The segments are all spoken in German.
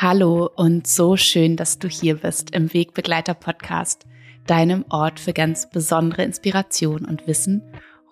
Hallo und so schön, dass du hier bist im Wegbegleiter Podcast, deinem Ort für ganz besondere Inspiration und Wissen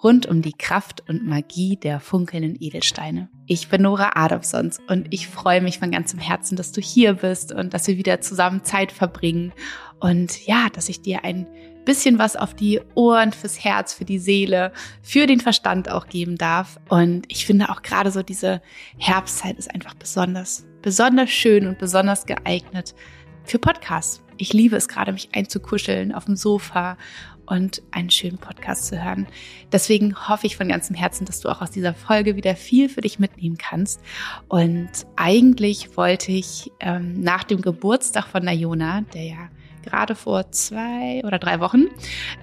rund um die Kraft und Magie der funkelnden Edelsteine. Ich bin Nora Adamsons und ich freue mich von ganzem Herzen, dass du hier bist und dass wir wieder zusammen Zeit verbringen und ja, dass ich dir ein bisschen was auf die Ohren, fürs Herz, für die Seele, für den Verstand auch geben darf. Und ich finde auch gerade so diese Herbstzeit ist einfach besonders, besonders schön und besonders geeignet für Podcasts. Ich liebe es gerade, mich einzukuscheln auf dem Sofa und einen schönen Podcast zu hören. Deswegen hoffe ich von ganzem Herzen, dass du auch aus dieser Folge wieder viel für dich mitnehmen kannst. Und eigentlich wollte ich ähm, nach dem Geburtstag von Nayona, der ja gerade vor zwei oder drei Wochen,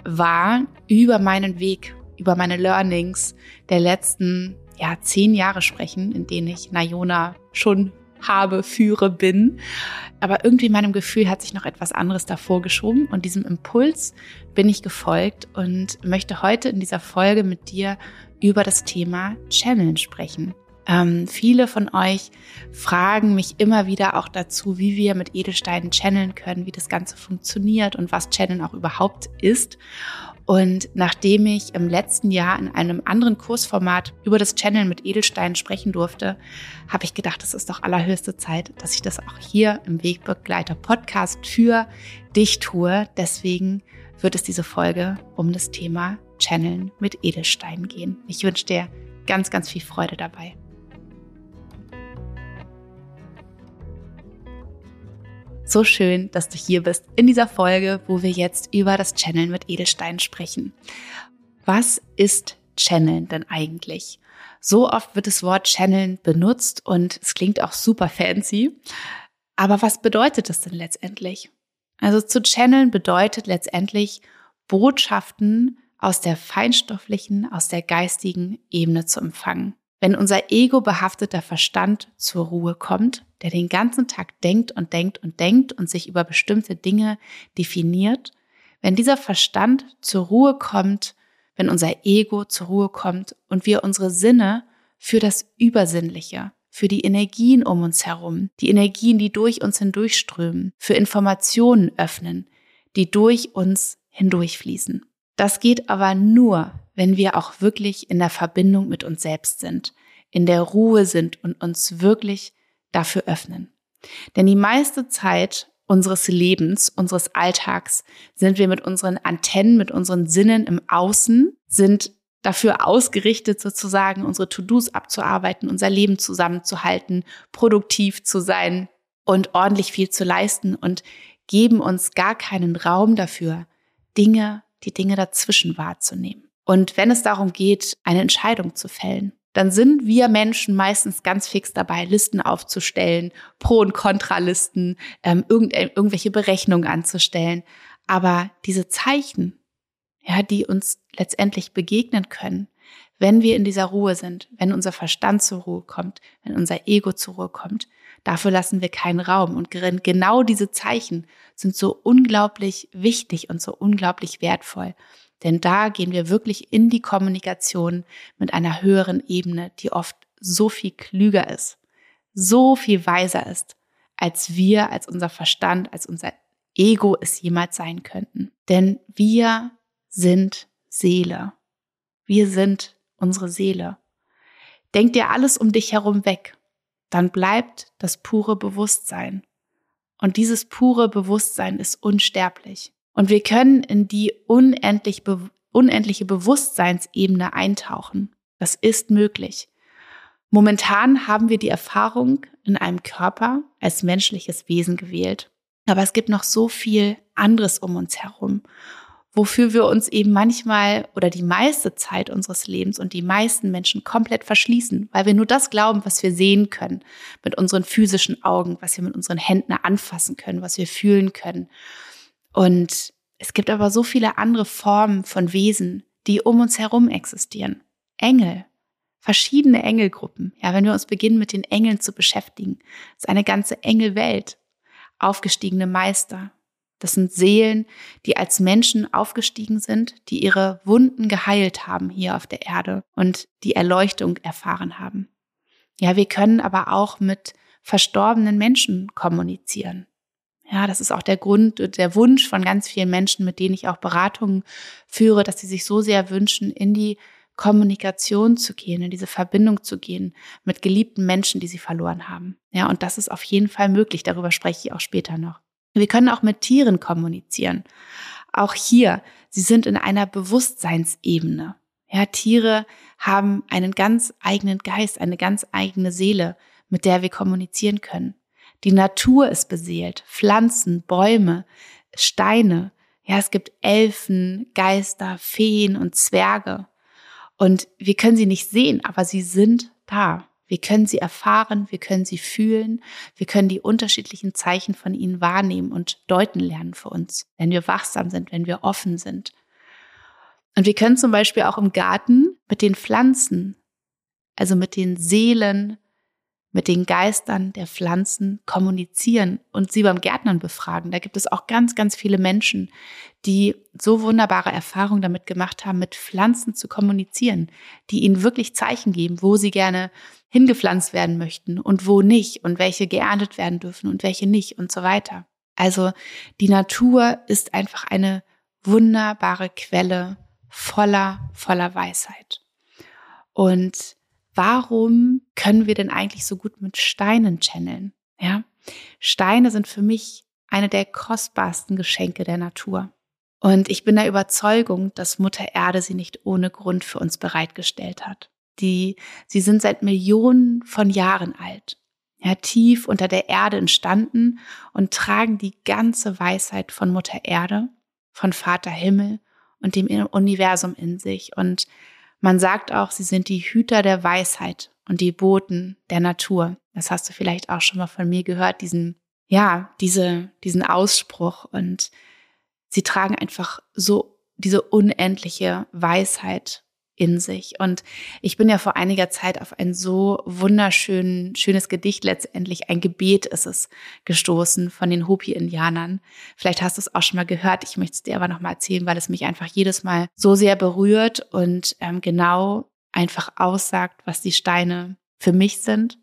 war über meinen Weg, über meine Learnings der letzten ja, zehn Jahre sprechen, in denen ich Nayona schon habe, führe, bin. Aber irgendwie meinem Gefühl hat sich noch etwas anderes davor geschoben und diesem Impuls bin ich gefolgt und möchte heute in dieser Folge mit dir über das Thema Channeln sprechen. Ähm, viele von euch fragen mich immer wieder auch dazu, wie wir mit Edelsteinen channeln können, wie das Ganze funktioniert und was Channeln auch überhaupt ist. Und nachdem ich im letzten Jahr in einem anderen Kursformat über das Channeln mit Edelsteinen sprechen durfte, habe ich gedacht, es ist doch allerhöchste Zeit, dass ich das auch hier im Wegbegleiter Podcast für dich tue. Deswegen wird es diese Folge um das Thema Channeln mit Edelsteinen gehen. Ich wünsche dir ganz, ganz viel Freude dabei. So schön, dass du hier bist in dieser Folge, wo wir jetzt über das Channeln mit Edelsteinen sprechen. Was ist Channeln denn eigentlich? So oft wird das Wort Channeln benutzt und es klingt auch super fancy. Aber was bedeutet das denn letztendlich? Also zu channeln bedeutet letztendlich Botschaften aus der feinstofflichen, aus der geistigen Ebene zu empfangen. Wenn unser ego behafteter Verstand zur Ruhe kommt, der den ganzen Tag denkt und denkt und denkt und sich über bestimmte Dinge definiert, wenn dieser Verstand zur Ruhe kommt, wenn unser Ego zur Ruhe kommt und wir unsere Sinne für das Übersinnliche, für die Energien um uns herum, die Energien, die durch uns hindurchströmen, für Informationen öffnen, die durch uns hindurchfließen. Das geht aber nur, wenn wir auch wirklich in der Verbindung mit uns selbst sind, in der Ruhe sind und uns wirklich dafür öffnen. Denn die meiste Zeit unseres Lebens, unseres Alltags sind wir mit unseren Antennen, mit unseren Sinnen im Außen, sind dafür ausgerichtet, sozusagen unsere To-Dos abzuarbeiten, unser Leben zusammenzuhalten, produktiv zu sein und ordentlich viel zu leisten und geben uns gar keinen Raum dafür, Dinge, die Dinge dazwischen wahrzunehmen. Und wenn es darum geht, eine Entscheidung zu fällen, dann sind wir Menschen meistens ganz fix dabei, Listen aufzustellen, Pro- und Kontralisten, ähm, irgend, äh, irgendwelche Berechnungen anzustellen. Aber diese Zeichen, ja, die uns letztendlich begegnen können, wenn wir in dieser Ruhe sind, wenn unser Verstand zur Ruhe kommt, wenn unser Ego zur Ruhe kommt, dafür lassen wir keinen Raum. Und genau diese Zeichen sind so unglaublich wichtig und so unglaublich wertvoll. Denn da gehen wir wirklich in die Kommunikation mit einer höheren Ebene, die oft so viel klüger ist, so viel weiser ist, als wir, als unser Verstand, als unser Ego es jemals sein könnten. Denn wir sind Seele. Wir sind unsere Seele. Denk dir alles um dich herum weg, dann bleibt das pure Bewusstsein. Und dieses pure Bewusstsein ist unsterblich. Und wir können in die unendlich be unendliche Bewusstseinsebene eintauchen. Das ist möglich. Momentan haben wir die Erfahrung in einem Körper als menschliches Wesen gewählt. Aber es gibt noch so viel anderes um uns herum, wofür wir uns eben manchmal oder die meiste Zeit unseres Lebens und die meisten Menschen komplett verschließen, weil wir nur das glauben, was wir sehen können mit unseren physischen Augen, was wir mit unseren Händen anfassen können, was wir fühlen können. Und es gibt aber so viele andere Formen von Wesen, die um uns herum existieren. Engel, verschiedene Engelgruppen. Ja, wenn wir uns beginnen, mit den Engeln zu beschäftigen, ist eine ganze Engelwelt. Aufgestiegene Meister. Das sind Seelen, die als Menschen aufgestiegen sind, die ihre Wunden geheilt haben hier auf der Erde und die Erleuchtung erfahren haben. Ja, wir können aber auch mit verstorbenen Menschen kommunizieren. Ja, das ist auch der Grund, der Wunsch von ganz vielen Menschen, mit denen ich auch Beratungen führe, dass sie sich so sehr wünschen, in die Kommunikation zu gehen, in diese Verbindung zu gehen mit geliebten Menschen, die sie verloren haben. Ja, und das ist auf jeden Fall möglich. Darüber spreche ich auch später noch. Wir können auch mit Tieren kommunizieren. Auch hier, sie sind in einer Bewusstseinsebene. Ja, Tiere haben einen ganz eigenen Geist, eine ganz eigene Seele, mit der wir kommunizieren können. Die Natur ist beseelt, Pflanzen, Bäume, Steine. Ja, es gibt Elfen, Geister, Feen und Zwerge. Und wir können sie nicht sehen, aber sie sind da. Wir können sie erfahren, wir können sie fühlen, wir können die unterschiedlichen Zeichen von ihnen wahrnehmen und deuten lernen für uns, wenn wir wachsam sind, wenn wir offen sind. Und wir können zum Beispiel auch im Garten mit den Pflanzen, also mit den Seelen mit den Geistern der Pflanzen kommunizieren und sie beim Gärtnern befragen. Da gibt es auch ganz, ganz viele Menschen, die so wunderbare Erfahrungen damit gemacht haben, mit Pflanzen zu kommunizieren, die ihnen wirklich Zeichen geben, wo sie gerne hingepflanzt werden möchten und wo nicht und welche geerntet werden dürfen und welche nicht und so weiter. Also die Natur ist einfach eine wunderbare Quelle voller, voller Weisheit. Und warum können wir denn eigentlich so gut mit Steinen channeln? Ja, Steine sind für mich eine der kostbarsten Geschenke der Natur. Und ich bin der Überzeugung, dass Mutter Erde sie nicht ohne Grund für uns bereitgestellt hat. Die, sie sind seit Millionen von Jahren alt, ja, tief unter der Erde entstanden und tragen die ganze Weisheit von Mutter Erde, von Vater Himmel und dem Universum in sich. Und man sagt auch, sie sind die Hüter der Weisheit und die Boten der Natur. Das hast du vielleicht auch schon mal von mir gehört, diesen, ja, diese, diesen Ausspruch. Und sie tragen einfach so diese unendliche Weisheit in sich. Und ich bin ja vor einiger Zeit auf ein so wunderschön, schönes Gedicht, letztendlich ein Gebet ist es, gestoßen von den Hopi-Indianern. Vielleicht hast du es auch schon mal gehört. Ich möchte es dir aber noch mal erzählen, weil es mich einfach jedes Mal so sehr berührt und ähm, genau einfach aussagt, was die Steine für mich sind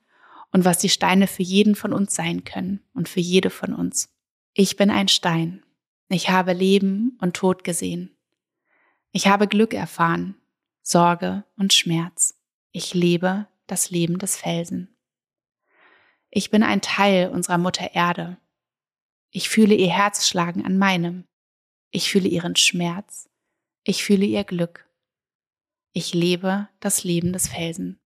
und was die Steine für jeden von uns sein können und für jede von uns. Ich bin ein Stein. Ich habe Leben und Tod gesehen. Ich habe Glück erfahren Sorge und Schmerz. Ich lebe das Leben des Felsen. Ich bin ein Teil unserer Mutter Erde. Ich fühle ihr Herz schlagen an meinem. Ich fühle ihren Schmerz. Ich fühle ihr Glück. Ich lebe das Leben des Felsen.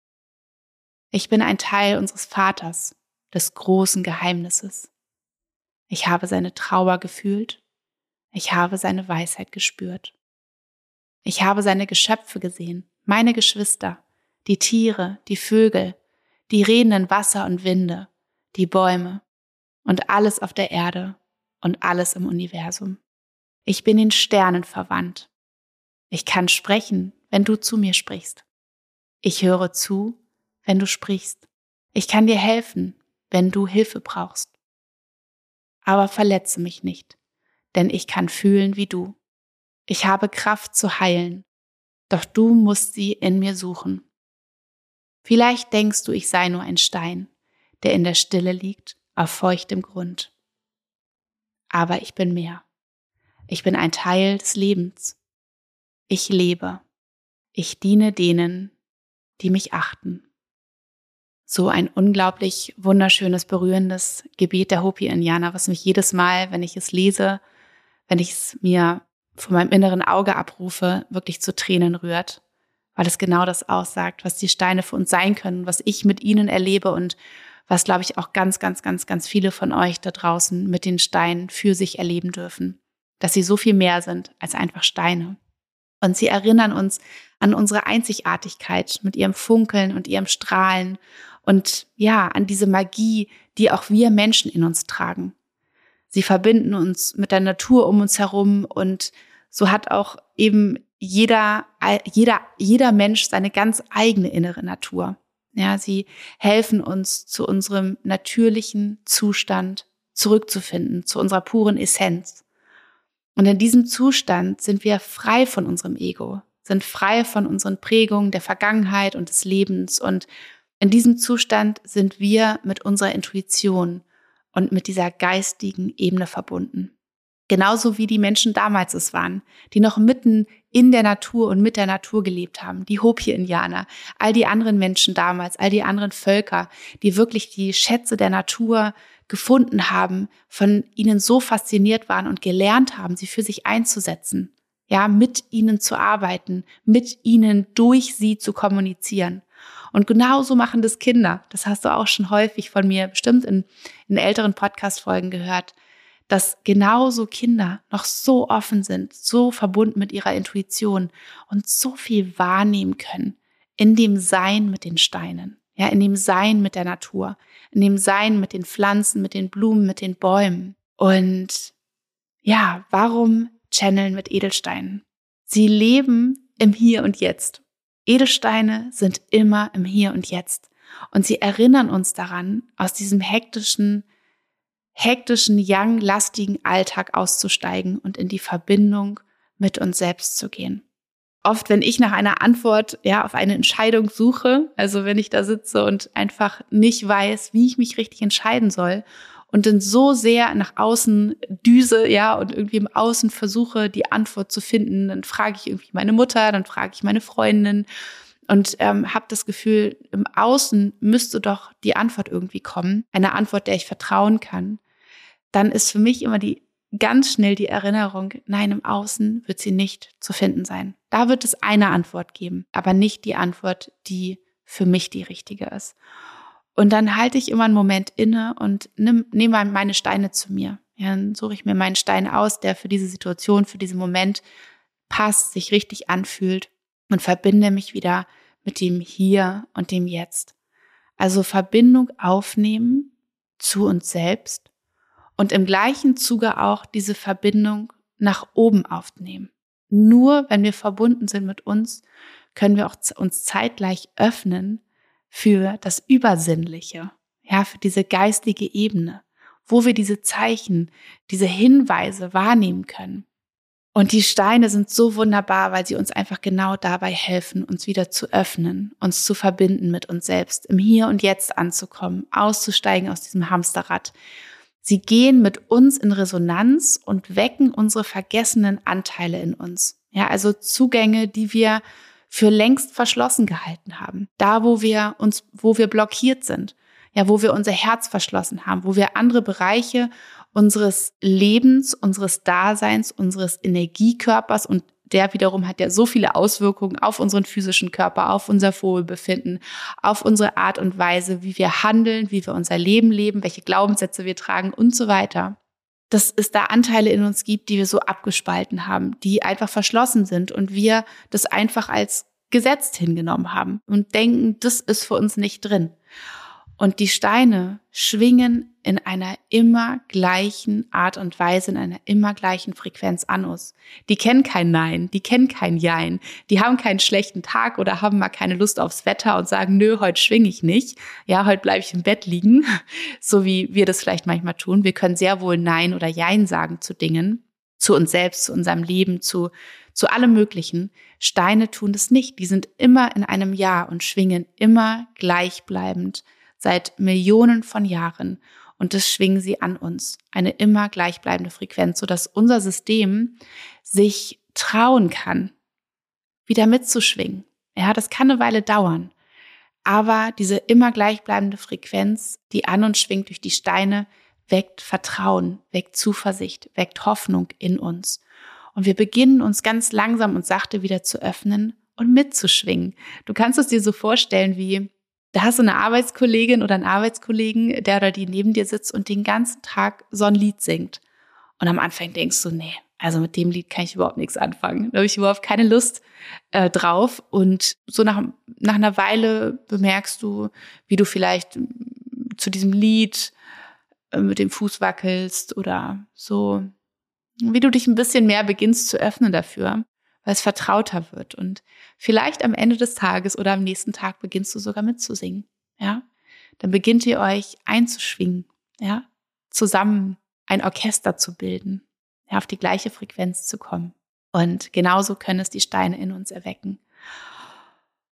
Ich bin ein Teil unseres Vaters, des großen Geheimnisses. Ich habe seine Trauer gefühlt. Ich habe seine Weisheit gespürt. Ich habe seine Geschöpfe gesehen, meine Geschwister, die Tiere, die Vögel, die redenden Wasser und Winde, die Bäume und alles auf der Erde und alles im Universum. Ich bin den Sternen verwandt. Ich kann sprechen, wenn du zu mir sprichst. Ich höre zu, wenn du sprichst. Ich kann dir helfen, wenn du Hilfe brauchst. Aber verletze mich nicht, denn ich kann fühlen wie du. Ich habe Kraft zu heilen, doch du musst sie in mir suchen. Vielleicht denkst du, ich sei nur ein Stein, der in der Stille liegt, auf feuchtem Grund. Aber ich bin mehr. Ich bin ein Teil des Lebens. Ich lebe. Ich diene denen, die mich achten. So ein unglaublich wunderschönes, berührendes Gebet der Hopi-Indianer, was mich jedes Mal, wenn ich es lese, wenn ich es mir von meinem inneren Auge abrufe, wirklich zu Tränen rührt, weil es genau das aussagt, was die Steine für uns sein können, was ich mit ihnen erlebe und was, glaube ich, auch ganz, ganz, ganz, ganz viele von euch da draußen mit den Steinen für sich erleben dürfen, dass sie so viel mehr sind als einfach Steine. Und sie erinnern uns an unsere Einzigartigkeit mit ihrem Funkeln und ihrem Strahlen und ja, an diese Magie, die auch wir Menschen in uns tragen. Sie verbinden uns mit der Natur um uns herum und so hat auch eben jeder, jeder, jeder Mensch seine ganz eigene innere Natur. Ja, sie helfen uns zu unserem natürlichen Zustand zurückzufinden, zu unserer puren Essenz. Und in diesem Zustand sind wir frei von unserem Ego, sind frei von unseren Prägungen der Vergangenheit und des Lebens und In diesem Zustand sind wir mit unserer Intuition und mit dieser geistigen Ebene verbunden. Genauso wie die Menschen damals es waren, die noch mitten in der Natur und mit der Natur gelebt haben, die Hopi-Indianer, all die anderen Menschen damals, all die anderen Völker, die wirklich die Schätze der Natur gefunden haben, von ihnen so fasziniert waren und gelernt haben, sie für sich einzusetzen, ja, mit ihnen zu arbeiten, mit ihnen durch sie zu kommunizieren. Und genauso machen das Kinder. Das hast du auch schon häufig von mir bestimmt in, in älteren Podcast-Folgen gehört dass genauso Kinder noch so offen sind, so verbunden mit ihrer Intuition und so viel wahrnehmen können in dem Sein mit den Steinen, ja, in dem Sein mit der Natur, in dem Sein mit den Pflanzen, mit den Blumen, mit den Bäumen. Und ja, warum channeln mit Edelsteinen? Sie leben im Hier und Jetzt. Edelsteine sind immer im Hier und Jetzt. Und sie erinnern uns daran, aus diesem hektischen, hektischen, young, lastigen Alltag auszusteigen und in die Verbindung mit uns selbst zu gehen. Oft, wenn ich nach einer Antwort, ja, auf eine Entscheidung suche, also wenn ich da sitze und einfach nicht weiß, wie ich mich richtig entscheiden soll und dann so sehr nach außen düse, ja, und irgendwie im Außen versuche, die Antwort zu finden, dann frage ich irgendwie meine Mutter, dann frage ich meine Freundin und ähm, habe das Gefühl, im Außen müsste doch die Antwort irgendwie kommen, eine Antwort, der ich vertrauen kann dann ist für mich immer die ganz schnell die Erinnerung, nein, im Außen wird sie nicht zu finden sein. Da wird es eine Antwort geben, aber nicht die Antwort, die für mich die richtige ist. Und dann halte ich immer einen Moment inne und nehme nehm meine Steine zu mir. Ja, dann suche ich mir meinen Stein aus, der für diese Situation, für diesen Moment passt, sich richtig anfühlt und verbinde mich wieder mit dem Hier und dem Jetzt. Also Verbindung aufnehmen zu uns selbst und im gleichen Zuge auch diese Verbindung nach oben aufnehmen. Nur wenn wir verbunden sind mit uns, können wir auch uns zeitgleich öffnen für das Übersinnliche, ja, für diese geistige Ebene, wo wir diese Zeichen, diese Hinweise wahrnehmen können. Und die Steine sind so wunderbar, weil sie uns einfach genau dabei helfen, uns wieder zu öffnen, uns zu verbinden mit uns selbst, im Hier und Jetzt anzukommen, auszusteigen aus diesem Hamsterrad Sie gehen mit uns in Resonanz und wecken unsere vergessenen Anteile in uns. Ja, also Zugänge, die wir für längst verschlossen gehalten haben. Da, wo wir uns, wo wir blockiert sind. Ja, wo wir unser Herz verschlossen haben, wo wir andere Bereiche unseres Lebens, unseres Daseins, unseres Energiekörpers und der wiederum hat ja so viele Auswirkungen auf unseren physischen Körper, auf unser Wohlbefinden, auf unsere Art und Weise, wie wir handeln, wie wir unser Leben leben, welche Glaubenssätze wir tragen und so weiter. Dass es da Anteile in uns gibt, die wir so abgespalten haben, die einfach verschlossen sind und wir das einfach als gesetzt hingenommen haben und denken, das ist für uns nicht drin. Und die Steine schwingen in einer immer gleichen Art und Weise, in einer immer gleichen Frequenz an uns. Die kennen kein Nein, die kennen kein Jein, die haben keinen schlechten Tag oder haben mal keine Lust aufs Wetter und sagen, nö, heute schwinge ich nicht. Ja, heute bleibe ich im Bett liegen, so wie wir das vielleicht manchmal tun. Wir können sehr wohl Nein oder Jein sagen zu Dingen, zu uns selbst, zu unserem Leben, zu, zu allem Möglichen. Steine tun das nicht. Die sind immer in einem Ja und schwingen immer gleichbleibend seit Millionen von Jahren und das schwingen sie an uns. Eine immer gleichbleibende Frequenz, sodass unser System sich trauen kann, wieder mitzuschwingen. Ja, das kann eine Weile dauern. Aber diese immer gleichbleibende Frequenz, die an uns schwingt durch die Steine, weckt Vertrauen, weckt Zuversicht, weckt Hoffnung in uns. Und wir beginnen uns ganz langsam und sachte wieder zu öffnen und mitzuschwingen. Du kannst es dir so vorstellen wie da hast du eine Arbeitskollegin oder einen Arbeitskollegen, der oder die neben dir sitzt und den ganzen Tag so ein Lied singt. Und am Anfang denkst du, nee, also mit dem Lied kann ich überhaupt nichts anfangen. Da habe ich überhaupt keine Lust äh, drauf. Und so nach, nach einer Weile bemerkst du, wie du vielleicht zu diesem Lied äh, mit dem Fuß wackelst oder so, wie du dich ein bisschen mehr beginnst zu öffnen dafür weil es vertrauter wird. Und vielleicht am Ende des Tages oder am nächsten Tag beginnst du sogar mitzusingen. Ja, dann beginnt ihr euch einzuschwingen. Ja, zusammen ein Orchester zu bilden. Ja, auf die gleiche Frequenz zu kommen. Und genauso können es die Steine in uns erwecken.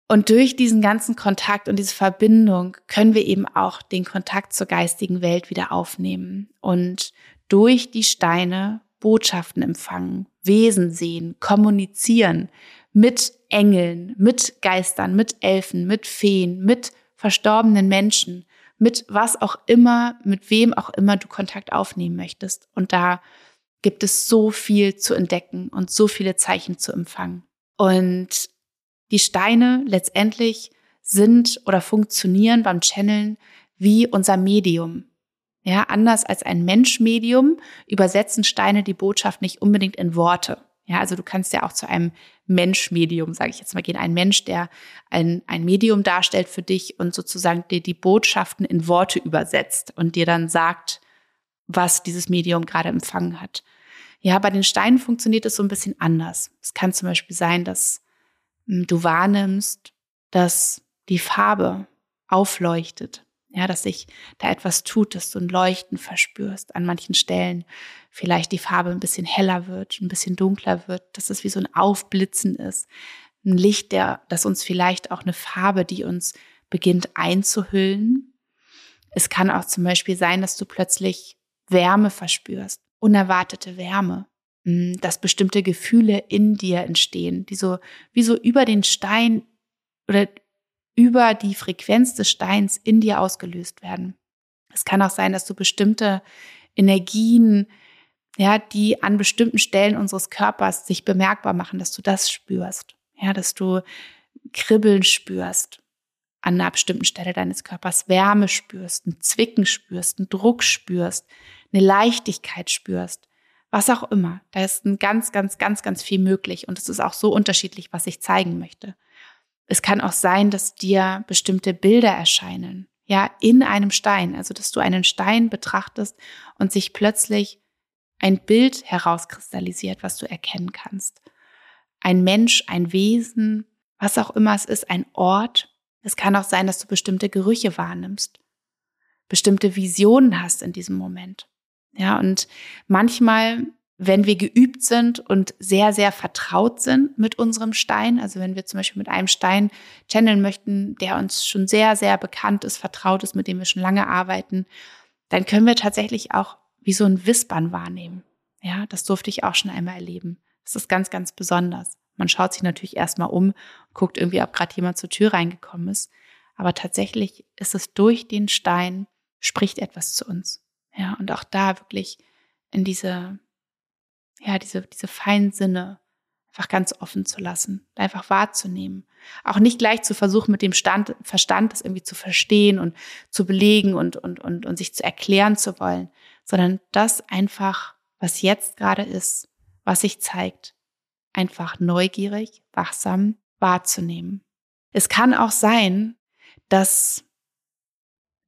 Und durch diesen ganzen Kontakt und diese Verbindung können wir eben auch den Kontakt zur geistigen Welt wieder aufnehmen und durch die Steine Botschaften empfangen, Wesen sehen, kommunizieren mit Engeln, mit Geistern, mit Elfen, mit Feen, mit verstorbenen Menschen, mit was auch immer, mit wem auch immer du Kontakt aufnehmen möchtest. Und da gibt es so viel zu entdecken und so viele Zeichen zu empfangen. Und die Steine letztendlich sind oder funktionieren beim Channeln wie unser Medium. Ja, anders als ein Menschmedium übersetzen Steine die Botschaft nicht unbedingt in Worte. Ja, also du kannst ja auch zu einem Menschmedium, sage ich jetzt mal, gehen. Ein Mensch, der ein, ein Medium darstellt für dich und sozusagen dir die Botschaften in Worte übersetzt und dir dann sagt, was dieses Medium gerade empfangen hat. Ja, bei den Steinen funktioniert es so ein bisschen anders. Es kann zum Beispiel sein, dass hm, du wahrnimmst, dass die Farbe aufleuchtet. Ja, dass sich da etwas tut, dass du ein Leuchten verspürst an manchen Stellen. Vielleicht die Farbe ein bisschen heller wird, ein bisschen dunkler wird, dass es wie so ein Aufblitzen ist. Ein Licht, der, das uns vielleicht auch eine Farbe, die uns beginnt einzuhüllen. Es kann auch zum Beispiel sein, dass du plötzlich Wärme verspürst, unerwartete Wärme. Hm, dass bestimmte Gefühle in dir entstehen, die so wie so über den Stein oder über die Frequenz des Steins in dir ausgelöst werden. Es kann auch sein, dass du bestimmte Energien, ja, die an bestimmten Stellen unseres Körpers sich bemerkbar machen, dass du das spürst. Ja, dass du Kribbeln spürst an einer bestimmten Stelle deines Körpers, Wärme spürst, ein Zwicken spürst, einen Druck spürst, eine Leichtigkeit spürst was auch immer. Da ist ein ganz, ganz, ganz, ganz viel möglich und es ist auch so unterschiedlich, was ich zeigen möchte. Es kann auch sein, dass dir bestimmte Bilder erscheinen, ja, in einem Stein, also dass du einen Stein betrachtest und sich plötzlich ein Bild herauskristallisiert, was du erkennen kannst. Ein Mensch, ein Wesen, was auch immer es ist, ein Ort. Es kann auch sein, dass du bestimmte Gerüche wahrnimmst, bestimmte Visionen hast in diesem Moment. Ja, und manchmal, wenn wir geübt sind und sehr, sehr vertraut sind mit unserem Stein, also wenn wir zum Beispiel mit einem Stein channeln möchten, der uns schon sehr, sehr bekannt ist, vertraut ist, mit dem wir schon lange arbeiten, dann können wir tatsächlich auch wie so ein Wispern wahrnehmen. Ja, das durfte ich auch schon einmal erleben. Das ist ganz, ganz besonders. Man schaut sich natürlich erstmal um, guckt irgendwie, ob gerade jemand zur Tür reingekommen ist. Aber tatsächlich ist es durch den Stein, spricht etwas zu uns. Ja, und auch da wirklich in diese, ja, diese, diese feinen Sinne einfach ganz offen zu lassen, einfach wahrzunehmen. Auch nicht gleich zu versuchen, mit dem Stand, Verstand das irgendwie zu verstehen und zu belegen und, und, und, und sich zu erklären zu wollen, sondern das einfach, was jetzt gerade ist, was sich zeigt, einfach neugierig, wachsam wahrzunehmen. Es kann auch sein, dass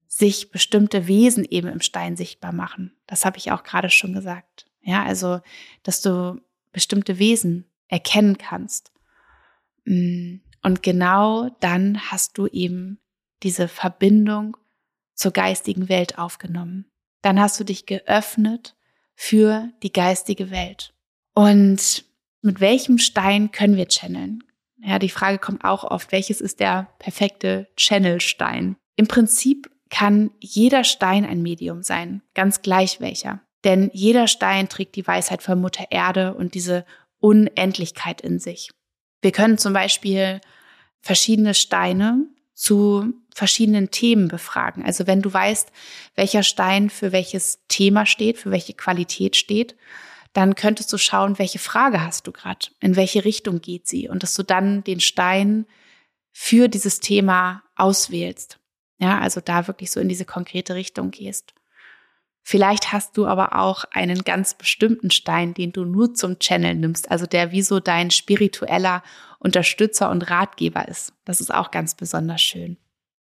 sich bestimmte Wesen eben im Stein sichtbar machen. Das habe ich auch gerade schon gesagt. Ja, also, dass du bestimmte Wesen erkennen kannst. Mm, und genau dann hast du eben diese Verbindung zur geistigen Welt aufgenommen. Dann hast du dich geöffnet für die geistige Welt. Und mit welchem Stein können wir channeln? Ja, die Frage kommt auch oft, welches ist der perfekte Channelstein? Im Prinzip kann jeder Stein ein Medium sein, ganz gleich welcher. Denn jeder Stein trägt die Weisheit von Mutter Erde und diese Unendlichkeit in sich. Wir können zum Beispiel verschiedene Steine zu verschiedenen Themen befragen. Also wenn du weißt, welcher Stein für welches Thema steht, für welche Qualität steht, dann könntest du schauen, welche Frage hast du gerade, in welche Richtung geht sie und dass du dann den Stein für dieses Thema auswählst. Ja, also da wirklich so in diese konkrete Richtung gehst. Vielleicht hast du aber auch einen ganz bestimmten Stein, den du nur zum Channel nimmst, also der wie so dein spiritueller Unterstützer und Ratgeber ist. Das ist auch ganz besonders schön.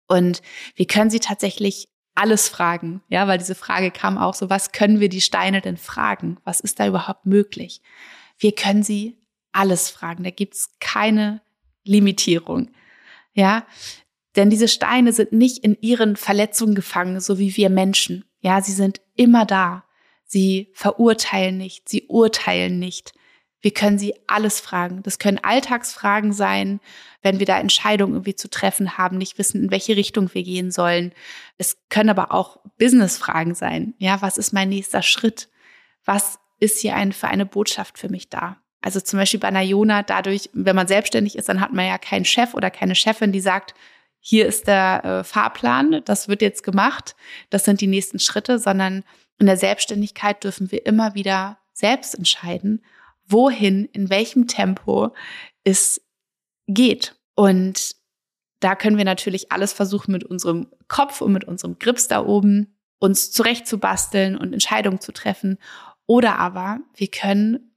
Und wir können sie tatsächlich alles fragen, ja, weil diese Frage kam auch so, was können wir die Steine denn fragen? Was ist da überhaupt möglich? Wir können sie alles fragen, da gibt's keine Limitierung. Ja, denn diese Steine sind nicht in ihren Verletzungen gefangen, so wie wir Menschen. Ja, sie sind immer da. Sie verurteilen nicht, sie urteilen nicht. Wir können sie alles fragen. Das können Alltagsfragen sein, wenn wir da Entscheidungen irgendwie zu treffen haben, nicht wissen, in welche Richtung wir gehen sollen. Es können aber auch Businessfragen sein. Ja, was ist mein nächster Schritt? Was ist hier ein, für eine Botschaft für mich da? Also zum Beispiel bei einer Jona, dadurch, wenn man selbstständig ist, dann hat man ja keinen Chef oder keine Chefin, die sagt, hier ist der äh, Fahrplan, das wird jetzt gemacht, das sind die nächsten Schritte, sondern in der Selbstständigkeit dürfen wir immer wieder selbst entscheiden, wohin, in welchem Tempo es geht. Und da können wir natürlich alles versuchen mit unserem Kopf und mit unserem Grips da oben, uns zurechtzubasteln und Entscheidungen zu treffen. Oder aber wir können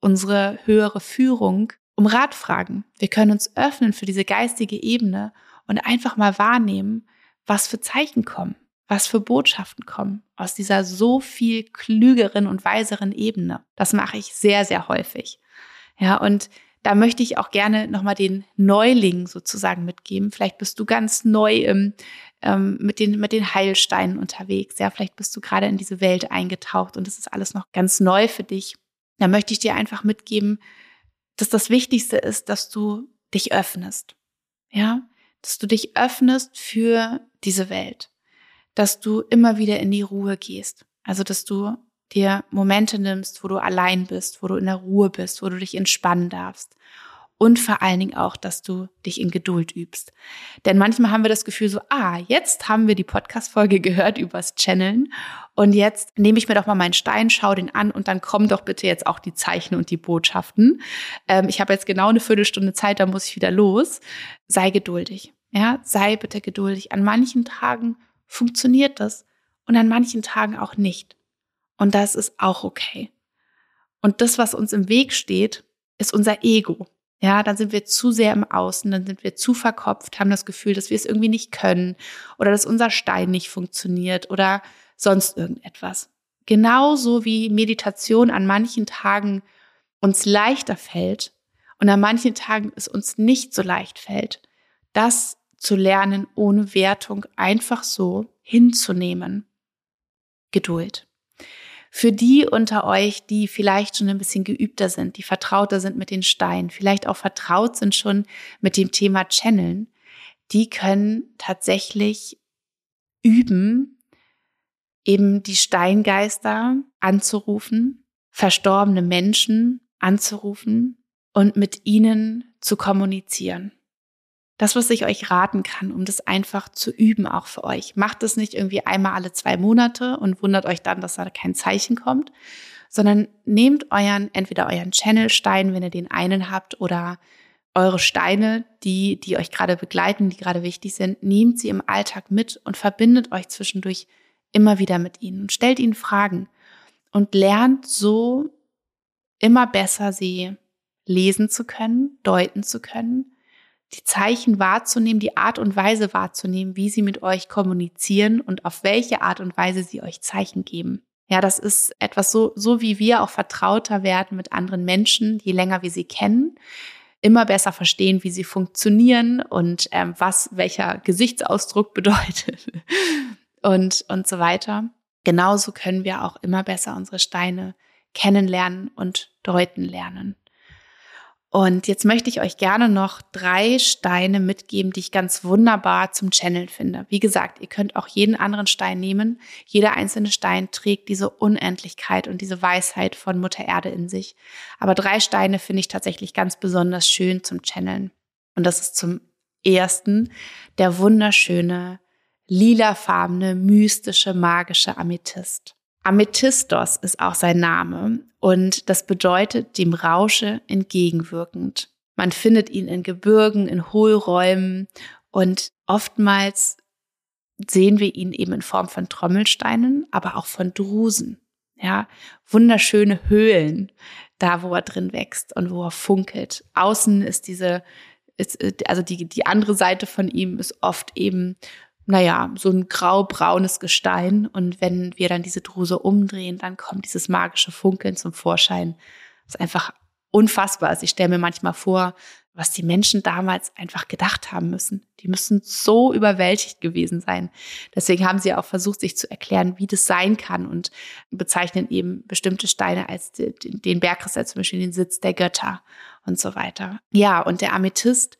unsere höhere Führung um Rat fragen. Wir können uns öffnen für diese geistige Ebene und einfach mal wahrnehmen, was für Zeichen kommen was für Botschaften kommen aus dieser so viel klügeren und weiseren Ebene. Das mache ich sehr, sehr häufig. Ja, und da möchte ich auch gerne nochmal den Neuling sozusagen mitgeben. Vielleicht bist du ganz neu im, ähm, mit, den, mit den Heilsteinen unterwegs. Ja, vielleicht bist du gerade in diese Welt eingetaucht und es ist alles noch ganz neu für dich. Da möchte ich dir einfach mitgeben, dass das Wichtigste ist, dass du dich öffnest. Ja, dass du dich öffnest für diese Welt dass du immer wieder in die Ruhe gehst. Also, dass du dir Momente nimmst, wo du allein bist, wo du in der Ruhe bist, wo du dich entspannen darfst. Und vor allen Dingen auch, dass du dich in Geduld übst. Denn manchmal haben wir das Gefühl so, ah, jetzt haben wir die Podcast-Folge gehört übers Channeln und jetzt nehme ich mir doch mal meinen Stein, schau den an und dann kommen doch bitte jetzt auch die Zeichen und die Botschaften. Ähm, ich habe jetzt genau eine Viertelstunde Zeit, da muss ich wieder los. Sei geduldig. Ja, sei bitte geduldig. An manchen Tagen funktioniert das und an manchen Tagen auch nicht. Und das ist auch okay. Und das, was uns im Weg steht, ist unser Ego. Ja, dann sind wir zu sehr im Außen, dann sind wir zu verkopft, haben das Gefühl, dass wir es irgendwie nicht können oder dass unser Stein nicht funktioniert oder sonst irgendetwas. Genauso wie Meditation an manchen Tagen uns leichter fällt und an manchen Tagen es uns nicht so leicht fällt. Das zu lernen, ohne Wertung einfach so hinzunehmen. Geduld. Für die unter euch, die vielleicht schon ein bisschen geübter sind, die vertrauter sind mit den Steinen, vielleicht auch vertraut sind schon mit dem Thema Channeln, die können tatsächlich üben, eben die Steingeister anzurufen, verstorbene Menschen anzurufen und mit ihnen zu kommunizieren das, was ich euch raten kann, um das einfach zu üben, auch für euch. Macht es nicht irgendwie einmal alle zwei Monate und wundert euch dann, dass da kein Zeichen kommt, sondern nehmt euren, entweder euren Channel-Stein, wenn ihr den einen habt, oder eure Steine, die, die euch gerade begleiten, die gerade wichtig sind, nehmt sie im Alltag mit und verbindet euch zwischendurch immer wieder mit ihnen und stellt ihnen Fragen und lernt so immer besser sie lesen zu können, deuten zu können die Zeichen wahrzunehmen, die Art und Weise wahrzunehmen, wie sie mit euch kommunizieren und auf welche Art und Weise sie euch Zeichen geben. Ja, das ist etwas so, so wie wir auch vertrauter werden mit anderen Menschen, je länger wir sie kennen, immer besser verstehen, wie sie funktionieren und ähm, was welcher Gesichtsausdruck bedeutet und, und so weiter. Genauso können wir auch immer besser unsere Steine kennenlernen und deuten lernen. Und jetzt möchte ich euch gerne noch drei Steine mitgeben, die ich ganz wunderbar zum Channel finde. Wie gesagt, ihr könnt auch jeden anderen Stein nehmen. Jeder einzelne Stein trägt diese Unendlichkeit und diese Weisheit von Mutter Erde in sich. Aber drei Steine finde ich tatsächlich ganz besonders schön zum Channeln. Und das ist zum ersten der wunderschöne, lilafarbene, mystische, magische Amethyst. Amethystos ist auch sein Name und das bedeutet dem Rausche entgegenwirkend. Man findet ihn in Gebirgen, in Hohlräumen und oftmals sehen wir ihn eben in Form von Trommelsteinen, aber auch von Drusen. Ja, wunderschöne Höhlen, da wo er drin wächst und wo er funkelt. Außen ist diese, ist, also die, die andere Seite von ihm ist oft eben naja, so ein grau-braunes Gestein. Und wenn wir dann diese Druse umdrehen, dann kommt dieses magische Funkeln zum Vorschein, was einfach unfassbar ist. Ich stelle mir manchmal vor, was die Menschen damals einfach gedacht haben müssen. Die müssen so überwältigt gewesen sein. Deswegen haben sie auch versucht, sich zu erklären, wie das sein kann und bezeichnen eben bestimmte Steine als den Bergriss, als zum Beispiel den Sitz der Götter und so weiter. Ja, und der Amethyst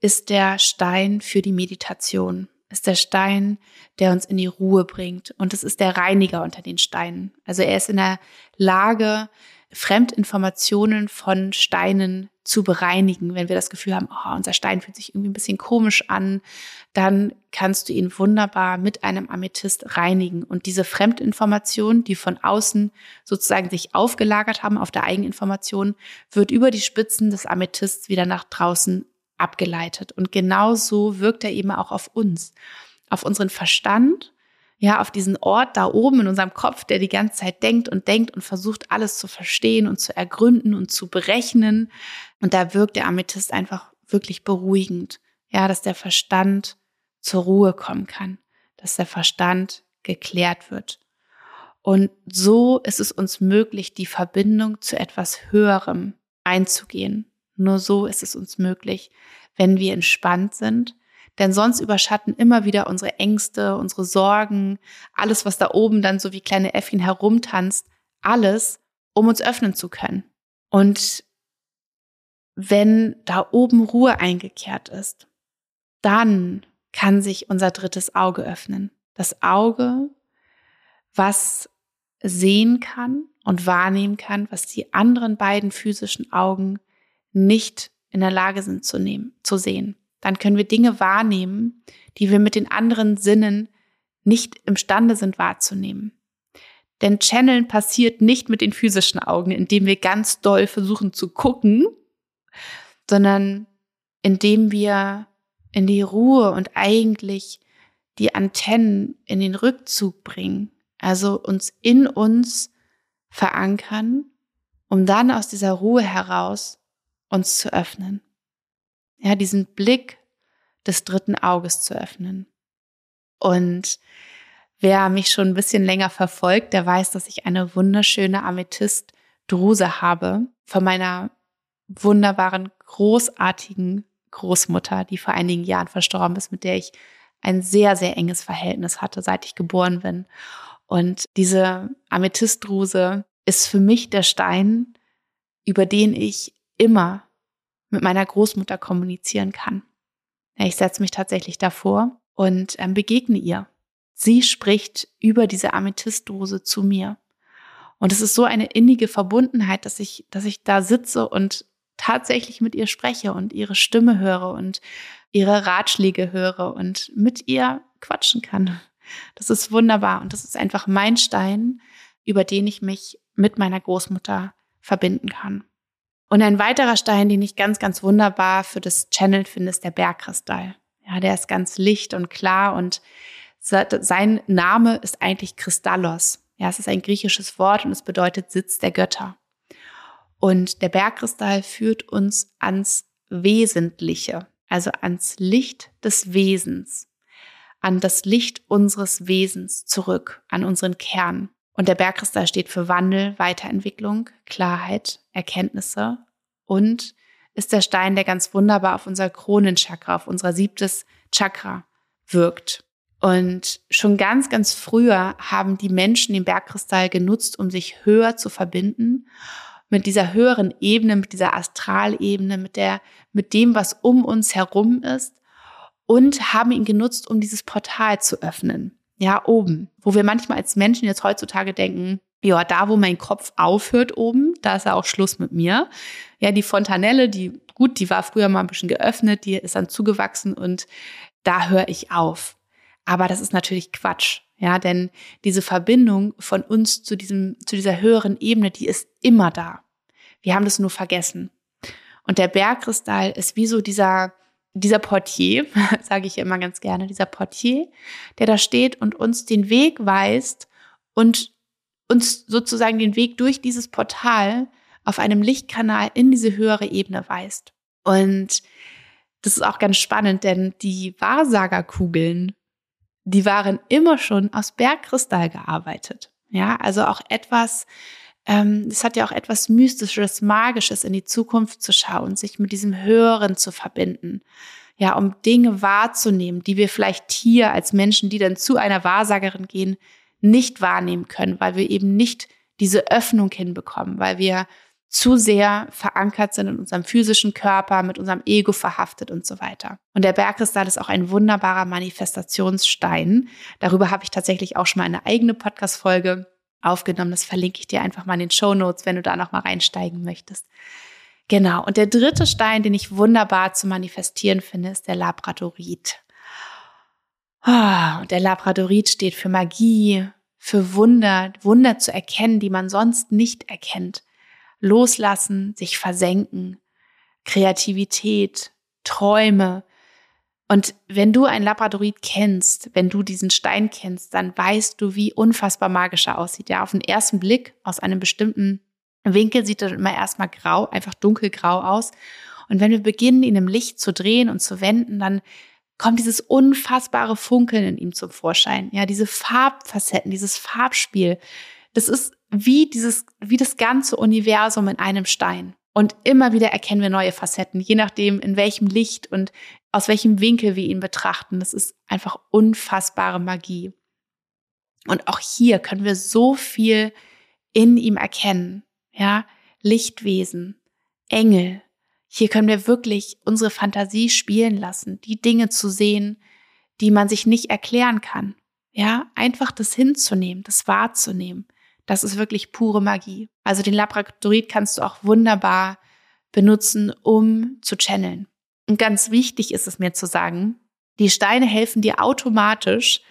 ist der Stein für die Meditation, ist der Stein, der uns in die Ruhe bringt und es ist der Reiniger unter den Steinen. Also er ist in der Lage, Fremdinformationen von Steinen zu bereinigen. Wenn wir das Gefühl haben, oh, unser Stein fühlt sich irgendwie ein bisschen komisch an, dann kannst du ihn wunderbar mit einem Amethyst reinigen. Und diese Fremdinformationen, die von außen sozusagen sich aufgelagert haben auf der Eigeninformation, wird über die Spitzen des Amethysts wieder nach draußen abgeleitet. Und genauso wirkt er eben auch auf uns, auf unseren Verstand ja, auf diesen Ort da oben in unserem Kopf, der die ganze Zeit denkt und denkt und versucht, alles zu verstehen und zu ergründen und zu berechnen. Und da wirkt der Amethyst einfach wirklich beruhigend. Ja, dass der Verstand zur Ruhe kommen kann, dass der Verstand geklärt wird. Und so ist es uns möglich, die Verbindung zu etwas Höherem einzugehen. Nur so ist es uns möglich, wenn wir entspannt sind, denn sonst überschatten immer wieder unsere Ängste, unsere Sorgen, alles, was da oben dann so wie kleine Äffchen herumtanzt, alles, um uns öffnen zu können. Und wenn da oben Ruhe eingekehrt ist, dann kann sich unser drittes Auge öffnen. Das Auge, was sehen kann und wahrnehmen kann, was die anderen beiden physischen Augen nicht in der Lage sind zu nehmen, zu sehen dann können wir Dinge wahrnehmen, die wir mit den anderen Sinnen nicht imstande sind wahrzunehmen. Denn Channeln passiert nicht mit den physischen Augen, indem wir ganz doll versuchen zu gucken, sondern indem wir in die Ruhe und eigentlich die Antennen in den Rückzug bringen, also uns in uns verankern, um dann aus dieser Ruhe heraus uns zu öffnen ja, diesen Blick des dritten Auges zu öffnen. Und wer mich schon ein bisschen länger verfolgt, der weiß, dass ich eine wunderschöne Amethyst-Druse habe von meiner wunderbaren, großartigen Großmutter, die vor einigen Jahren verstorben ist, mit der ich ein sehr, sehr enges Verhältnis hatte, seit ich geboren bin. Und diese Amethystdruse ist für mich der Stein, über den ich immer mit meiner Großmutter kommunizieren kann. Ich setze mich tatsächlich davor und ähm, begegne ihr. Sie spricht über diese Amethystdose zu mir. Und es ist so eine innige Verbundenheit, dass ich, dass ich da sitze und tatsächlich mit ihr spreche und ihre Stimme höre und ihre Ratschläge höre und mit ihr quatschen kann. Das ist wunderbar und das ist einfach mein Stein, über den ich mich mit meiner Großmutter verbinden kann. Und ein weiterer Stein, den ich ganz, ganz wunderbar für das Channel finde, ist der Bergkristall. Ja, der ist ganz licht und klar und sein Name ist eigentlich Kristallos. Ja, es ist ein griechisches Wort und es bedeutet Sitz der Götter. Und der Bergkristall führt uns ans Wesentliche, also ans Licht des Wesens, an das Licht unseres Wesens zurück, an unseren Kern. Und der Bergkristall steht für Wandel, Weiterentwicklung, Klarheit, Erkenntnisse. Und ist der Stein, der ganz wunderbar auf unser Kronenchakra, auf unser siebtes Chakra wirkt. Und schon ganz, ganz früher haben die Menschen den Bergkristall genutzt, um sich höher zu verbinden. Mit dieser höheren Ebene, mit dieser Astralebene, mit der, mit dem, was um uns herum ist. Und haben ihn genutzt, um dieses Portal zu öffnen ja, oben, wo wir manchmal als Menschen jetzt heutzutage denken, ja, da wo mein Kopf aufhört oben, da ist ja auch Schluss mit mir. Ja, die Fontanelle, die, gut, die war früher mal ein bisschen geöffnet, die ist dann zugewachsen und da höre ich auf. Aber das ist natürlich Quatsch. Ja, denn diese Verbindung von uns zu diesem, zu dieser höheren Ebene, die ist immer da. Wir haben das nur vergessen. Und der Bergkristall ist wie so dieser, dieser Portier, sage ich immer ganz gerne, dieser Portier, der da steht und uns den Weg weist und uns sozusagen den Weg durch dieses Portal auf einem Lichtkanal in diese höhere Ebene weist. Und das ist auch ganz spannend, denn die Wahrsagerkugeln, die waren immer schon aus Bergkristall gearbeitet. Ja, also auch etwas, es hat ja auch etwas Mystisches, Magisches in die Zukunft zu schauen, sich mit diesem Hören zu verbinden. Ja, um Dinge wahrzunehmen, die wir vielleicht hier als Menschen, die dann zu einer Wahrsagerin gehen, nicht wahrnehmen können, weil wir eben nicht diese Öffnung hinbekommen, weil wir zu sehr verankert sind in unserem physischen Körper, mit unserem Ego verhaftet und so weiter. Und der Bergkristall ist auch ein wunderbarer Manifestationsstein. Darüber habe ich tatsächlich auch schon mal eine eigene Podcast-Folge aufgenommen. Das verlinke ich dir einfach mal in den Show Notes, wenn du da noch mal reinsteigen möchtest. Genau. Und der dritte Stein, den ich wunderbar zu manifestieren finde, ist der Labradorit. Oh, und der Labradorit steht für Magie, für Wunder, Wunder zu erkennen, die man sonst nicht erkennt loslassen, sich versenken, Kreativität, Träume. Und wenn du ein Labradorit kennst, wenn du diesen Stein kennst, dann weißt du, wie unfassbar magisch er aussieht. Ja, auf den ersten Blick aus einem bestimmten Winkel sieht er immer erstmal grau, einfach dunkelgrau aus. Und wenn wir beginnen, ihn im Licht zu drehen und zu wenden, dann kommt dieses unfassbare Funkeln in ihm zum Vorschein. Ja, diese Farbfacetten, dieses Farbspiel. Das ist wie dieses, wie das ganze Universum in einem Stein. Und immer wieder erkennen wir neue Facetten, je nachdem, in welchem Licht und aus welchem Winkel wir ihn betrachten. Das ist einfach unfassbare Magie. Und auch hier können wir so viel in ihm erkennen. Ja, Lichtwesen, Engel. Hier können wir wirklich unsere Fantasie spielen lassen, die Dinge zu sehen, die man sich nicht erklären kann. Ja, einfach das hinzunehmen, das wahrzunehmen. Das ist wirklich pure Magie. Also den Labradorit kannst du auch wunderbar benutzen, um zu channeln. Und ganz wichtig ist es mir zu sagen, die Steine helfen dir automatisch,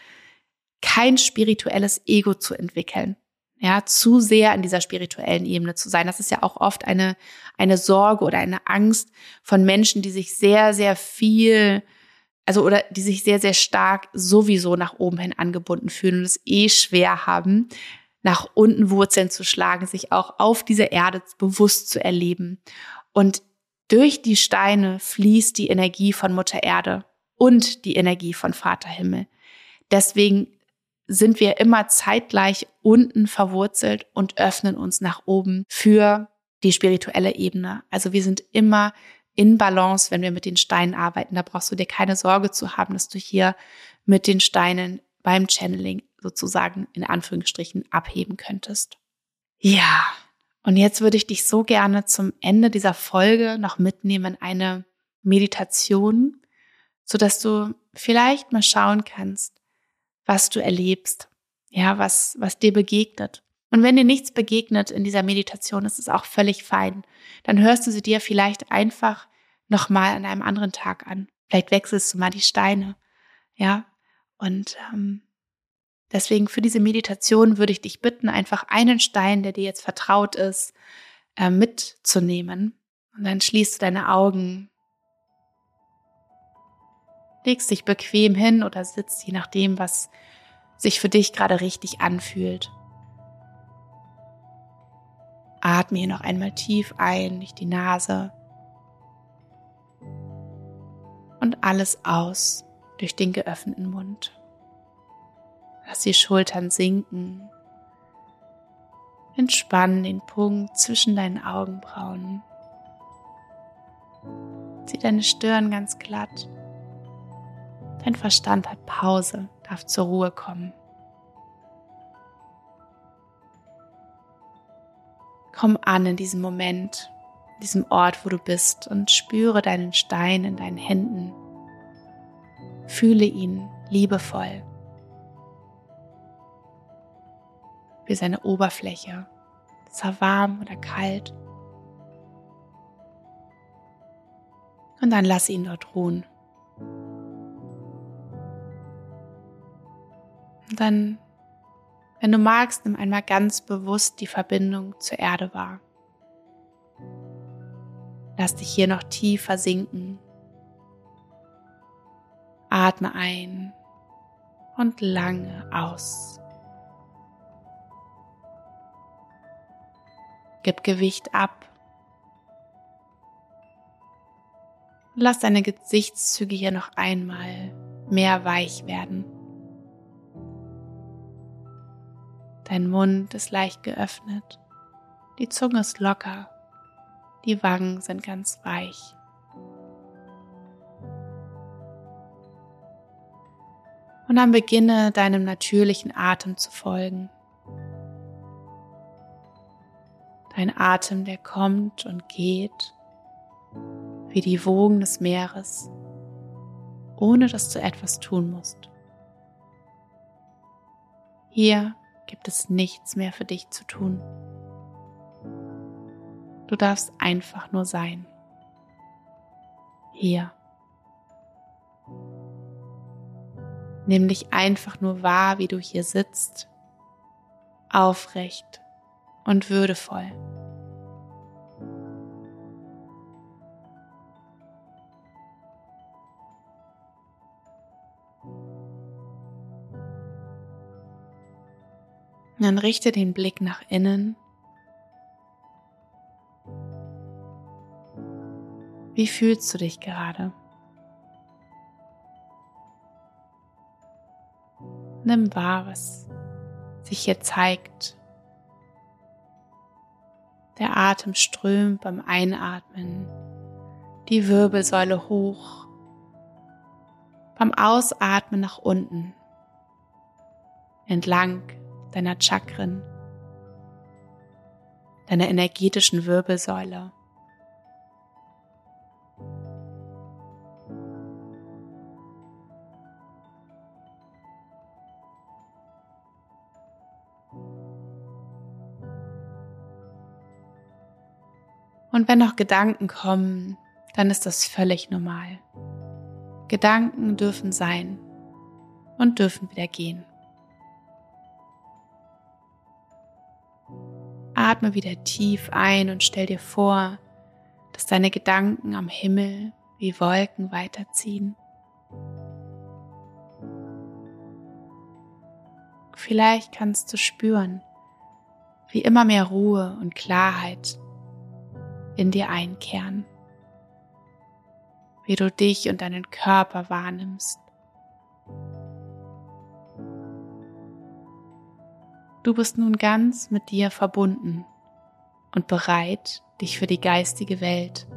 kein spirituelles Ego zu entwickeln. Ja, zu sehr in dieser spirituellen Ebene zu sein. Das ist ja auch oft eine, eine Sorge oder eine Angst von Menschen, die sich sehr, sehr viel, also oder die sich sehr, sehr stark sowieso nach oben hin angebunden fühlen und es eh schwer haben, nach unten Wurzeln zu schlagen, sich auch auf dieser Erde bewusst zu erleben. Und durch die Steine fließt die Energie von Mutter Erde und die Energie von Vater Himmel. Deswegen sind wir immer zeitgleich unten verwurzelt und öffnen uns nach oben für die spirituelle Ebene. Also wir sind immer in Balance, wenn wir mit den Steinen arbeiten. Da brauchst du dir keine Sorge zu haben, dass du hier mit den Steinen beim Channeling sozusagen in Anführungsstrichen abheben könntest. Ja, und jetzt würde ich dich so gerne zum Ende dieser Folge noch mitnehmen in eine Meditation, so dass du vielleicht mal schauen kannst, was du erlebst, ja, was, was dir begegnet. Und wenn dir nichts begegnet in dieser Meditation, ist es auch völlig fein. Dann hörst du sie dir vielleicht einfach nochmal an einem anderen Tag an. Vielleicht wechselst du mal die Steine, ja. Und ähm, Deswegen für diese Meditation würde ich dich bitten, einfach einen Stein, der dir jetzt vertraut ist, äh, mitzunehmen. Und dann schließt du deine Augen, legst dich bequem hin oder sitzt, je nachdem, was sich für dich gerade richtig anfühlt. Atme hier noch einmal tief ein durch die Nase und alles aus durch den geöffneten Mund. Lass die Schultern sinken. Entspann den Punkt zwischen deinen Augenbrauen. Zieh deine Stirn ganz glatt. Dein Verstand hat Pause, darf zur Ruhe kommen. Komm an in diesem Moment, in diesem Ort, wo du bist und spüre deinen Stein in deinen Händen. Fühle ihn liebevoll. Wie seine Oberfläche. Ist er warm oder kalt? Und dann lass ihn dort ruhen. Und dann, wenn du magst, nimm einmal ganz bewusst die Verbindung zur Erde wahr. Lass dich hier noch tiefer sinken. Atme ein und lange aus. Gib Gewicht ab. Lass deine Gesichtszüge hier noch einmal mehr weich werden. Dein Mund ist leicht geöffnet Die Zunge ist locker. Die Wangen sind ganz weich. Und dann beginne deinem natürlichen Atem zu folgen. Dein Atem, der kommt und geht wie die Wogen des Meeres, ohne dass du etwas tun musst. Hier gibt es nichts mehr für dich zu tun. Du darfst einfach nur sein. Hier. Nimm dich einfach nur wahr, wie du hier sitzt, aufrecht und würdevoll. Dann richte den Blick nach innen. Wie fühlst du dich gerade? Nimm wahr, was sich hier zeigt. Der Atem strömt beim Einatmen, die Wirbelsäule hoch, beim Ausatmen nach unten, entlang deiner Chakren, deiner energetischen Wirbelsäule. Und wenn noch Gedanken kommen, dann ist das völlig normal. Gedanken dürfen sein und dürfen wieder gehen. Atme wieder tief ein und stell dir vor, dass deine Gedanken am Himmel wie Wolken weiterziehen. Vielleicht kannst du spüren, wie immer mehr Ruhe und Klarheit in dir einkehren, wie du dich und deinen Körper wahrnimmst. Du bist nun ganz mit dir verbunden und bereit, dich für die geistige Welt,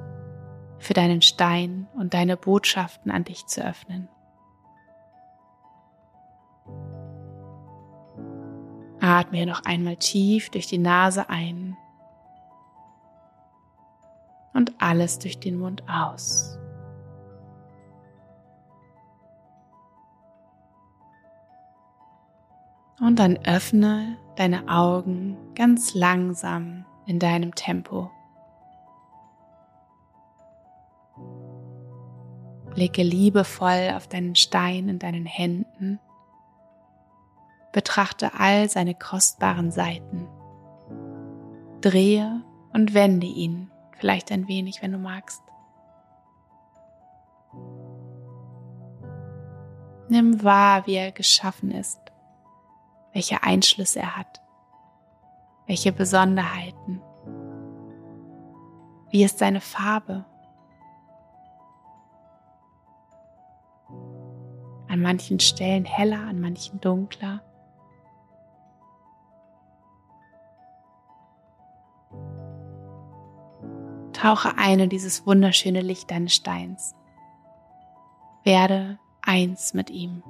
für deinen Stein und deine Botschaften an dich zu öffnen. Atme noch einmal tief durch die Nase ein und alles durch den Mund aus. Und dann öffne deine Augen ganz langsam in deinem Tempo. Blicke liebevoll auf deinen Stein in deinen Händen. Betrachte all seine kostbaren Seiten. Drehe und wende ihn, vielleicht ein wenig, wenn du magst. Nimm wahr, wie er geschaffen ist welche Einschlüsse er hat, welche Besonderheiten, wie ist seine Farbe. An manchen Stellen heller, an manchen dunkler. Tauche ein in dieses wunderschöne Licht deines Steins. Werde eins mit ihm.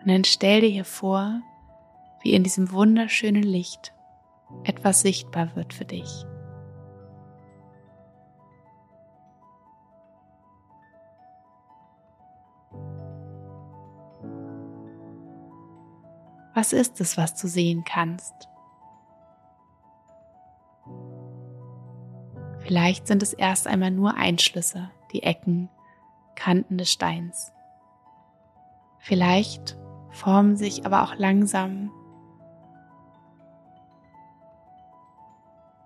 Und dann stell dir hier vor, wie in diesem wunderschönen Licht etwas sichtbar wird für dich. Was ist es, was du sehen kannst? Vielleicht sind es erst einmal nur Einschlüsse, die Ecken, Kanten des Steins. Vielleicht formen sich aber auch langsam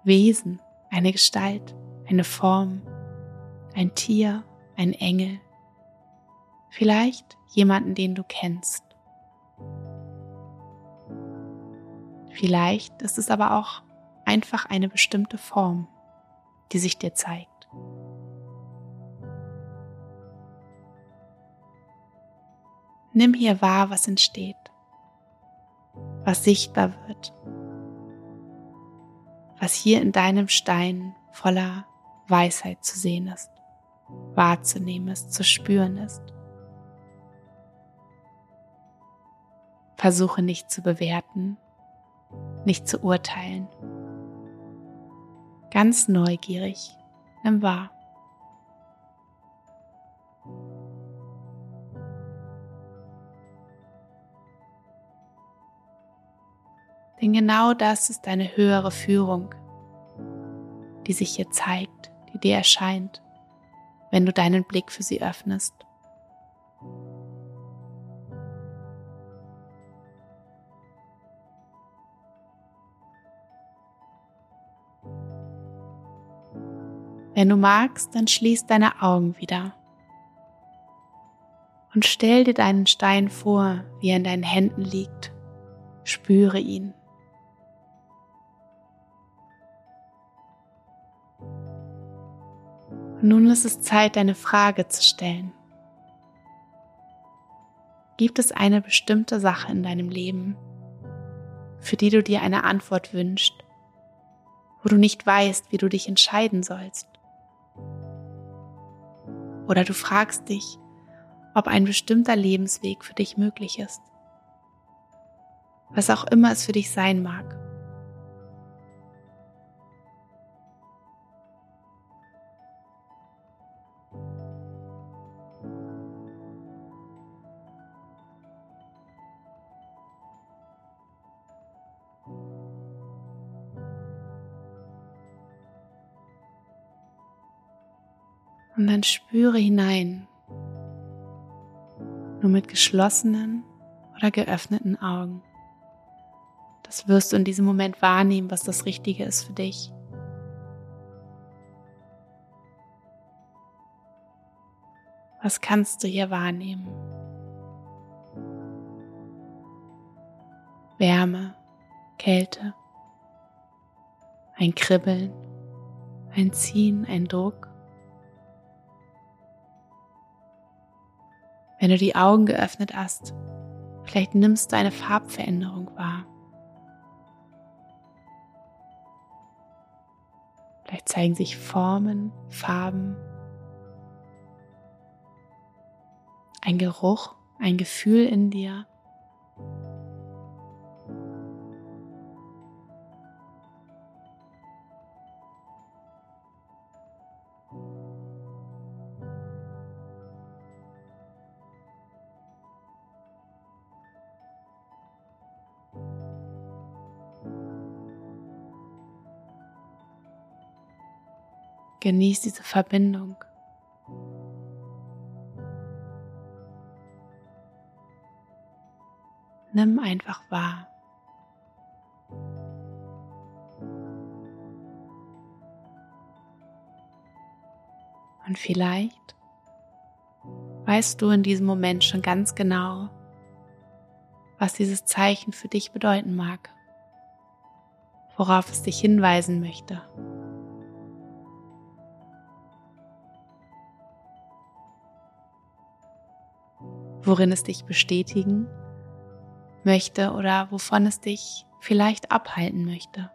Wesen, eine Gestalt, eine Form, ein Tier, ein Engel, vielleicht jemanden, den du kennst. Vielleicht ist es aber auch einfach eine bestimmte Form, die sich dir zeigt. Nimm hier wahr, was entsteht, was sichtbar wird, was hier in deinem Stein voller Weisheit zu sehen ist, wahrzunehmen ist, zu spüren ist. Versuche nicht zu bewerten, nicht zu urteilen. Ganz neugierig, nimm wahr. Denn genau das ist eine höhere Führung, die sich hier zeigt, die dir erscheint, wenn du deinen Blick für sie öffnest. Wenn du magst, dann schließ deine Augen wieder und stell dir deinen Stein vor, wie er in deinen Händen liegt. Spüre ihn. nun ist es Zeit, deine Frage zu stellen. Gibt es eine bestimmte Sache in deinem Leben, für die du dir eine Antwort wünschst, wo du nicht weißt, wie du dich entscheiden sollst? Oder du fragst dich, ob ein bestimmter Lebensweg für dich möglich ist. Was auch immer es für dich sein mag. Und dann spüre hinein, nur mit geschlossenen oder geöffneten Augen. Das wirst du in diesem Moment wahrnehmen, was das Richtige ist für dich. Was kannst du hier wahrnehmen? Wärme, Kälte, ein Kribbeln, ein Ziehen, ein Druck. Wenn du die Augen geöffnet hast, vielleicht nimmst du eine Farbveränderung wahr. Vielleicht zeigen sich Formen, Farben, ein Geruch, ein Gefühl in dir. Genieß diese Verbindung. Nimm einfach wahr. Und vielleicht weißt du in diesem Moment schon ganz genau, was dieses Zeichen für dich bedeuten mag, worauf es dich hinweisen möchte. Worin es dich bestätigen möchte oder wovon es dich vielleicht abhalten möchte.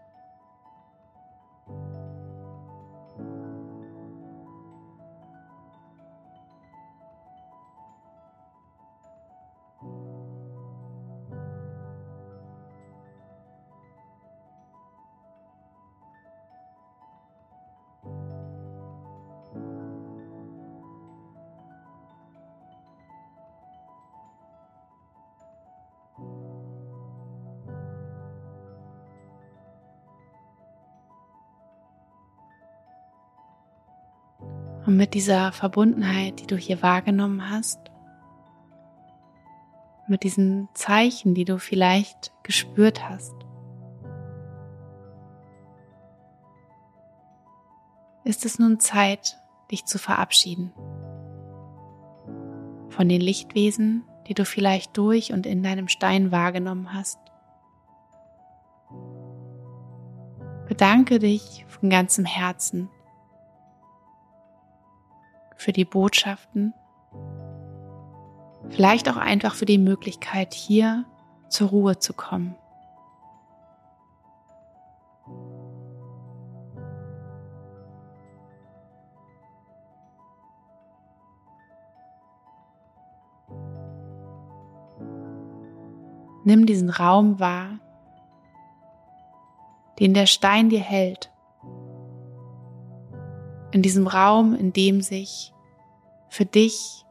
Und mit dieser Verbundenheit, die du hier wahrgenommen hast, mit diesen Zeichen, die du vielleicht gespürt hast, ist es nun Zeit, dich zu verabschieden. Von den Lichtwesen, die du vielleicht durch und in deinem Stein wahrgenommen hast. Bedanke dich von ganzem Herzen für die Botschaften, Vielleicht auch einfach für die Möglichkeit, hier zur Ruhe zu kommen. Nimm diesen Raum wahr, den der Stein dir hält. In diesem Raum, in dem sich für dich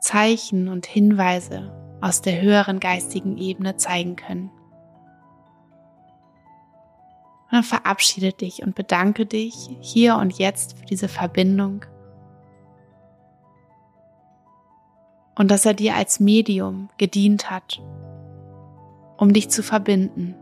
Zeichen und Hinweise aus der höheren geistigen Ebene zeigen können. Und dann verabschiede dich und bedanke dich hier und jetzt für diese Verbindung und dass er dir als Medium gedient hat, um dich zu verbinden.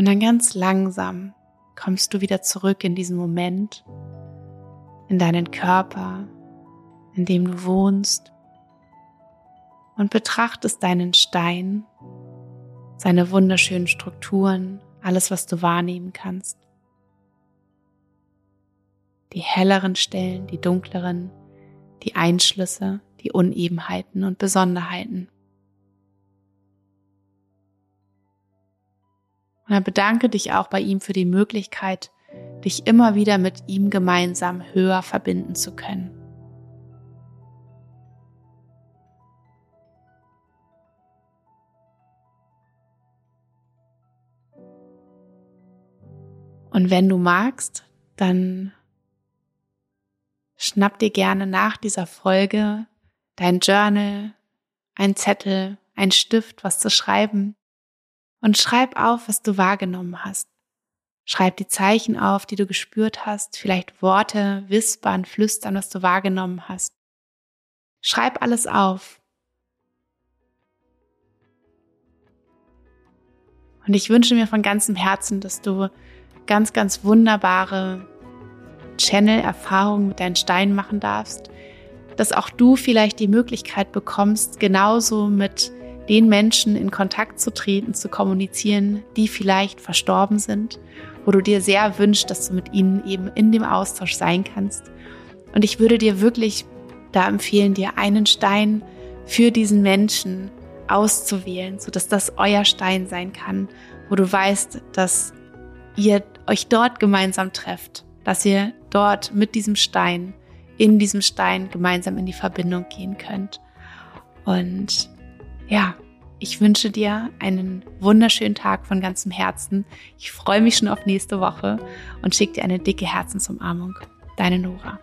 Und dann ganz langsam kommst du wieder zurück in diesen Moment, in deinen Körper, in dem du wohnst und betrachtest deinen Stein, seine wunderschönen Strukturen, alles, was du wahrnehmen kannst. Die helleren Stellen, die dunkleren, die Einschlüsse, die Unebenheiten und Besonderheiten. Und dann bedanke dich auch bei ihm für die Möglichkeit, dich immer wieder mit ihm gemeinsam höher verbinden zu können. Und wenn du magst, dann schnapp dir gerne nach dieser Folge dein Journal, ein Zettel, ein Stift, was zu schreiben und schreib auf, was du wahrgenommen hast. Schreib die Zeichen auf, die du gespürt hast, vielleicht Worte, Wispern, Flüstern, was du wahrgenommen hast. Schreib alles auf. Und ich wünsche mir von ganzem Herzen, dass du ganz, ganz wunderbare Channel-Erfahrungen mit deinen Steinen machen darfst, dass auch du vielleicht die Möglichkeit bekommst, genauso mit den Menschen in Kontakt zu treten, zu kommunizieren, die vielleicht verstorben sind, wo du dir sehr wünschst, dass du mit ihnen eben in dem Austausch sein kannst. Und ich würde dir wirklich da empfehlen, dir einen Stein für diesen Menschen auszuwählen, sodass das euer Stein sein kann, wo du weißt, dass ihr euch dort gemeinsam trefft, dass ihr dort mit diesem Stein, in diesem Stein gemeinsam in die Verbindung gehen könnt. Und ja, ich wünsche dir einen wunderschönen Tag von ganzem Herzen. Ich freue mich schon auf nächste Woche und schicke dir eine dicke Herzensumarmung. Deine Nora.